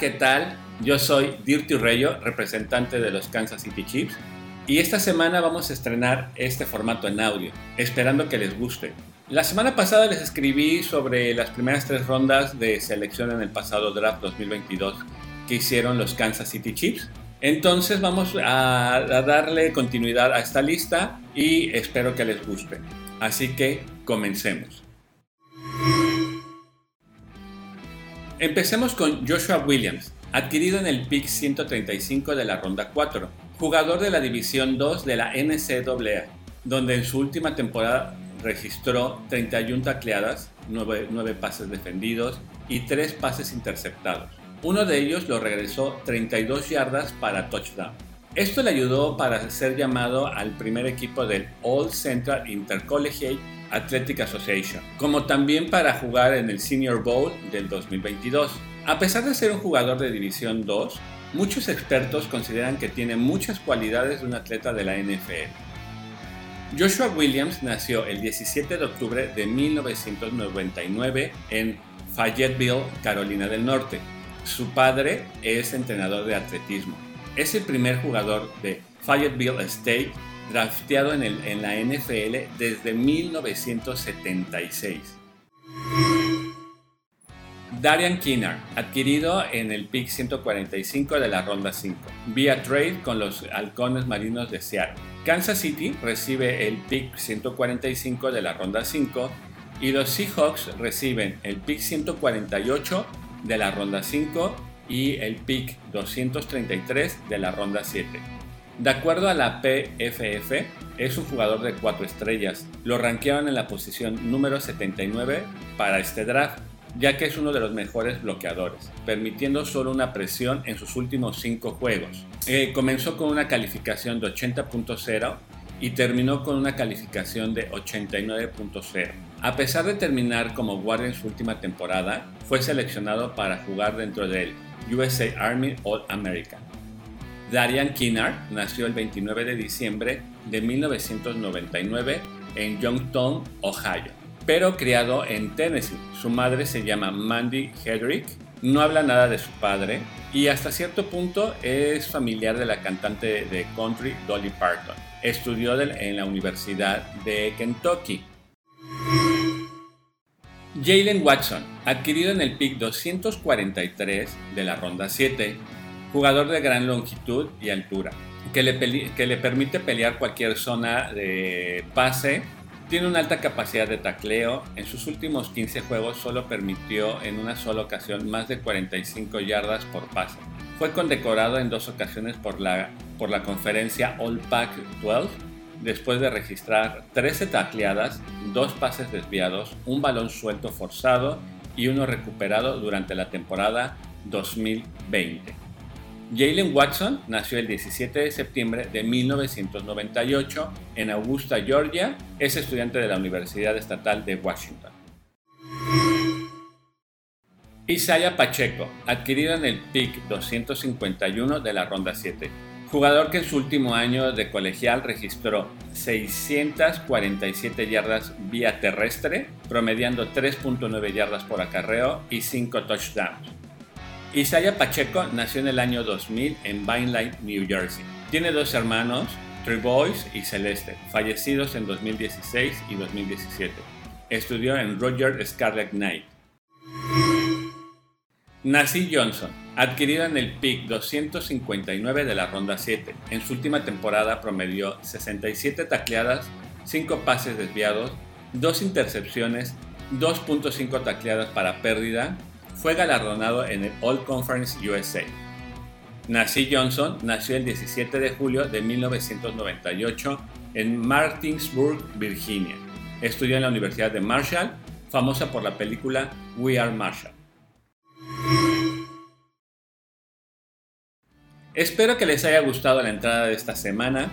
¿qué tal? Yo soy Dirty Rayo, representante de los Kansas City Chiefs, y esta semana vamos a estrenar este formato en audio, esperando que les guste. La semana pasada les escribí sobre las primeras tres rondas de selección en el pasado draft 2022 que hicieron los Kansas City Chiefs. Entonces vamos a darle continuidad a esta lista y espero que les guste. Así que comencemos. Empecemos con Joshua Williams, adquirido en el pick 135 de la ronda 4, jugador de la División 2 de la NCAA, donde en su última temporada registró 31 tacleadas, 9, pases defendidos y 3 pases interceptados. Uno de ellos lo regresó 32 yardas para touchdown. Esto le ayudó para ser llamado al primer equipo del All Central Intercollegiate Athletic Association, como también para jugar en el Senior Bowl del 2022. A pesar de ser un jugador de División 2, muchos expertos consideran que tiene muchas cualidades de un atleta de la NFL. Joshua Williams nació el 17 de octubre de 1999 en Fayetteville, Carolina del Norte. Su padre es entrenador de atletismo. Es el primer jugador de Fayetteville State drafteado en, el, en la NFL desde 1976. Darian Kinnard, adquirido en el pick 145 de la ronda 5, vía trade con los halcones marinos de Seattle. Kansas City recibe el pick 145 de la ronda 5 y los Seahawks reciben el pick 148 de la ronda 5 y el pick 233 de la ronda 7. De acuerdo a la PFF, es un jugador de 4 estrellas. Lo rankearon en la posición número 79 para este draft, ya que es uno de los mejores bloqueadores, permitiendo solo una presión en sus últimos 5 juegos. Eh, comenzó con una calificación de 80.0 y terminó con una calificación de 89.0. A pesar de terminar como guardia en su última temporada, fue seleccionado para jugar dentro del USA Army All American. Darian Kinnard nació el 29 de diciembre de 1999 en Youngstown, Ohio, pero criado en Tennessee. Su madre se llama Mandy Hedrick, no habla nada de su padre y hasta cierto punto es familiar de la cantante de country Dolly Parton. Estudió en la Universidad de Kentucky. Jalen Watson, adquirido en el pick 243 de la ronda 7, jugador de gran longitud y altura, que le, que le permite pelear cualquier zona de pase. Tiene una alta capacidad de tacleo. En sus últimos 15 juegos solo permitió en una sola ocasión más de 45 yardas por pase. Fue condecorado en dos ocasiones por la, por la conferencia All Pack 12 después de registrar 13 tacleadas, dos pases desviados, un balón suelto forzado y uno recuperado durante la temporada 2020. Jalen Watson nació el 17 de septiembre de 1998 en Augusta, Georgia. Es estudiante de la Universidad Estatal de Washington. Isaiah Pacheco, adquirido en el pick 251 de la ronda 7. Jugador que en su último año de colegial registró 647 yardas vía terrestre, promediando 3.9 yardas por acarreo y 5 touchdowns. Isaiah Pacheco nació en el año 2000 en Vineland, New Jersey. Tiene dos hermanos, Boys y Celeste, fallecidos en 2016 y 2017. Estudió en Roger Scarlet Knight. Nasir Johnson, adquirido en el pick 259 de la ronda 7. En su última temporada promedió 67 tacleadas, 5 pases desviados, 2 intercepciones, 2.5 tacleadas para pérdida fue galardonado en el All Conference USA. Nasir Johnson nació el 17 de julio de 1998 en Martinsburg, Virginia. Estudió en la Universidad de Marshall, famosa por la película We Are Marshall. Espero que les haya gustado la entrada de esta semana.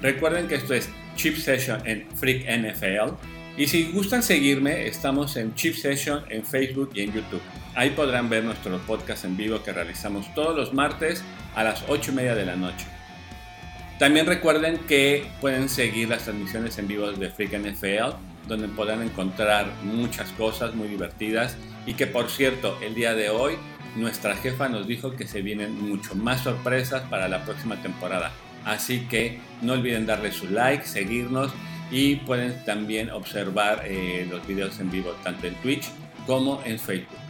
Recuerden que esto es Chip Session en Freak NFL. Y si gustan seguirme, estamos en Chip Session en Facebook y en YouTube. Ahí podrán ver nuestro podcast en vivo que realizamos todos los martes a las 8 y media de la noche. También recuerden que pueden seguir las transmisiones en vivo de Freak NFL, donde podrán encontrar muchas cosas muy divertidas. Y que por cierto, el día de hoy nuestra jefa nos dijo que se vienen mucho más sorpresas para la próxima temporada. Así que no olviden darle su like, seguirnos y pueden también observar eh, los videos en vivo tanto en Twitch como en Facebook.